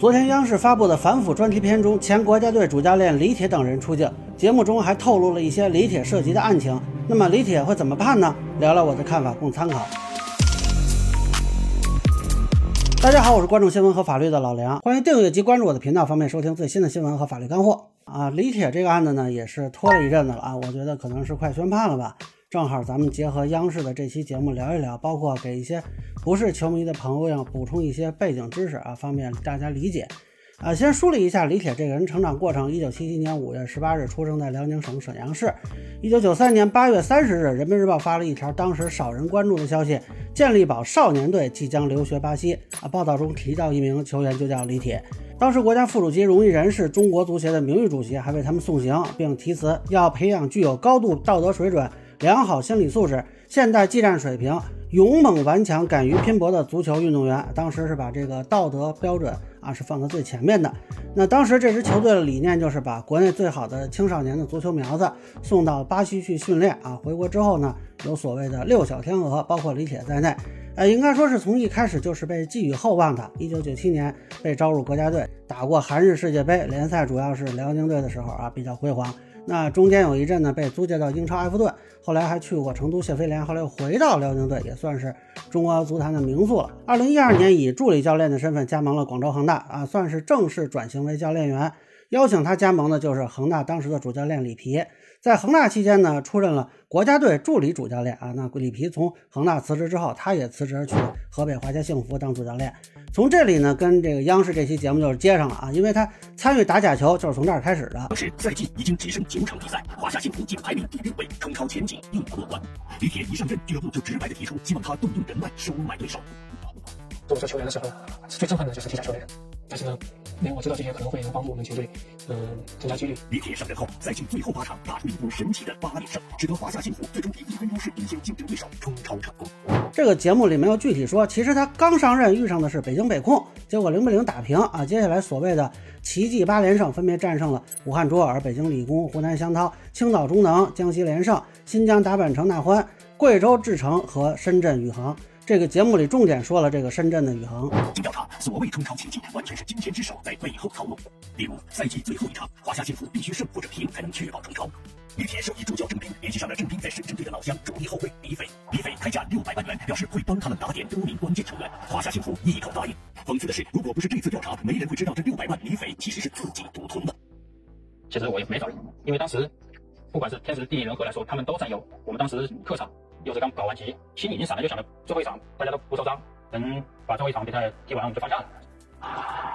昨天央视发布的反腐专题片中，前国家队主教练李铁等人出镜，节目中还透露了一些李铁涉及的案情。那么李铁会怎么判呢？聊聊我的看法，供参考。大家好，我是关注新闻和法律的老梁，欢迎订阅及关注我的频道，方便收听最新的新闻和法律干货。啊，李铁这个案子呢，也是拖了一阵子了啊，我觉得可能是快宣判了吧。正好咱们结合央视的这期节目聊一聊，包括给一些不是球迷的朋友补充一些背景知识啊，方便大家理解。啊，先梳理一下李铁这个人成长过程：一九七七年五月十八日出生在辽宁省沈阳市。一九九三年八月三十日，《人民日报》发了一条当时少人关注的消息：健力宝少年队即将留学巴西。啊，报道中提到一名球员，就叫李铁。当时国家副主席荣毅仁是中国足协的名誉主席，还为他们送行，并题词要培养具有高度道德水准。良好心理素质、现代技战水平、勇猛顽强、敢于拼搏的足球运动员，当时是把这个道德标准啊是放在最前面的。那当时这支球队的理念就是把国内最好的青少年的足球苗子送到巴西去训练啊。回国之后呢，有所谓的六小天鹅，包括李铁在内，呃，应该说是从一开始就是被寄予厚望的。一九九七年被招入国家队，打过韩日世界杯联赛，主要是辽宁队的时候啊比较辉煌。那中间有一阵呢，被租借到英超埃弗顿，后来还去过成都谢菲联，后来又回到辽宁队，也算是中国足坛的名宿了。二零一二年以助理教练的身份加盟了广州恒大，啊，算是正式转型为教练员。邀请他加盟的就是恒大当时的主教练里皮。在恒大期间呢，出任了国家队助理主教练啊。那里皮从恒大辞职之后，他也辞职去河北华夏幸福当主教练。从这里呢，跟这个央视这期节目就是接上了啊，因为他参与打假球就是从这儿开始的。当时赛季已经只剩九场比赛，华夏幸福仅排名第六位，冲超前景并不乐观。李铁一上任，俱乐部就直白的提出，希望他动用人脉收买对手。做球员的时候，最震撼的就是踢下球的人。但是呢，因为我知道这些可能会能帮助我们球队，嗯，增加几率。李铁上任后，赛季最后八场打出一波神奇的八连胜，使得华夏幸福最终以一分优势领先竞争对手，冲超成功。这个节目里没有具体说，其实他刚上任遇上的是北京北控，结果零比零打平啊。接下来所谓的奇迹八连胜，分别战胜了武汉卓尔、北京理工、湖南湘涛、青岛中能、江西联胜、新疆达坂城大欢、贵州智诚和深圳宇航。这个节目里重点说了这个深圳的宇航。经调查，所谓冲超奇迹，完全是金钱之手在背后操弄。例如，赛季最后一场，华夏幸福必须胜或者平才能确保冲超。李铁授意助教郑斌联系上了郑斌在深圳队的老乡主力后卫李斐，李斐开价六百万元，表示会帮他们打点多名关键球员。华夏幸福一口答应。讽刺的是，如果不是这次调查，没人会知道这六百万李斐其实是自己独吞的。其实我也没找人，因为当时不管是天时地利人和来说，他们都占优。我们当时客场。又是刚搞完级，心已经散了，就想着最后一场大家都不受伤，能把最后一场比赛踢完，我们就放假了。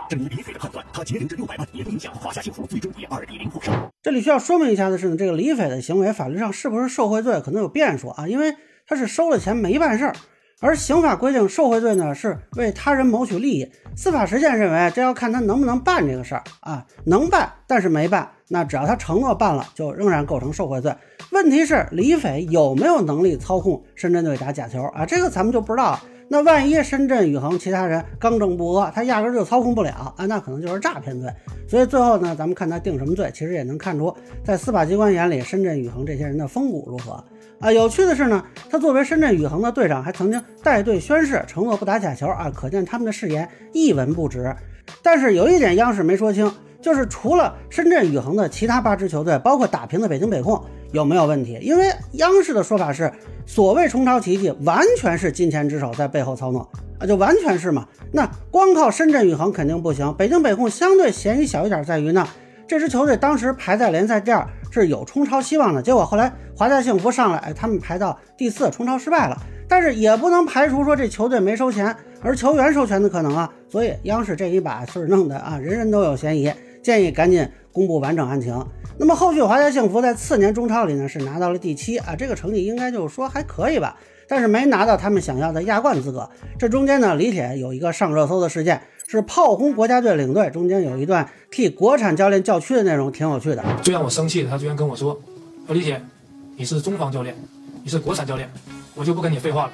正如李斐的判断，他节省这六百万也不影响华夏幸福最终以二比零获胜。这里需要说明一下的是呢，这个李斐的行为法律上是不是受贿罪，可能有变数啊，因为他是收了钱没办事儿。而刑法规定，受贿罪呢是为他人谋取利益。司法实践认为，这要看他能不能办这个事儿啊，能办，但是没办，那只要他承诺办了，就仍然构成受贿罪。问题是李斐有没有能力操控深圳队打假球啊？这个咱们就不知道。那万一深圳宇恒其他人刚正不阿，他压根就操控不了啊，那可能就是诈骗罪。所以最后呢，咱们看他定什么罪，其实也能看出，在司法机关眼里，深圳宇恒这些人的风骨如何。啊，有趣的是呢，他作为深圳宇恒的队长，还曾经带队宣誓承诺不打假球啊，可见他们的誓言一文不值。但是有一点央视没说清，就是除了深圳宇恒的其他八支球队，包括打平的北京北控有没有问题？因为央视的说法是，所谓冲超奇迹完全是金钱之手在背后操弄啊，就完全是嘛。那光靠深圳宇恒肯定不行，北京北控相对嫌疑小一点在于呢。这支球队当时排在联赛第二，是有冲超希望的。结果后来华夏幸福上来，哎，他们排到第四，冲超失败了。但是也不能排除说这球队没收钱，而球员收钱的可能啊。所以央视这一把是弄的啊，人人都有嫌疑，建议赶紧公布完整案情。那么后续华夏幸福在次年中超里呢是拿到了第七啊，这个成绩应该就是说还可以吧，但是没拿到他们想要的亚冠资格。这中间呢，李铁有一个上热搜的事件。是炮轰国家队领队，中间有一段替国产教练叫屈的内容，挺有趣的。最让我生气的，他居然跟我说：“说李姐，你是中方教练，你是国产教练，我就不跟你废话了。”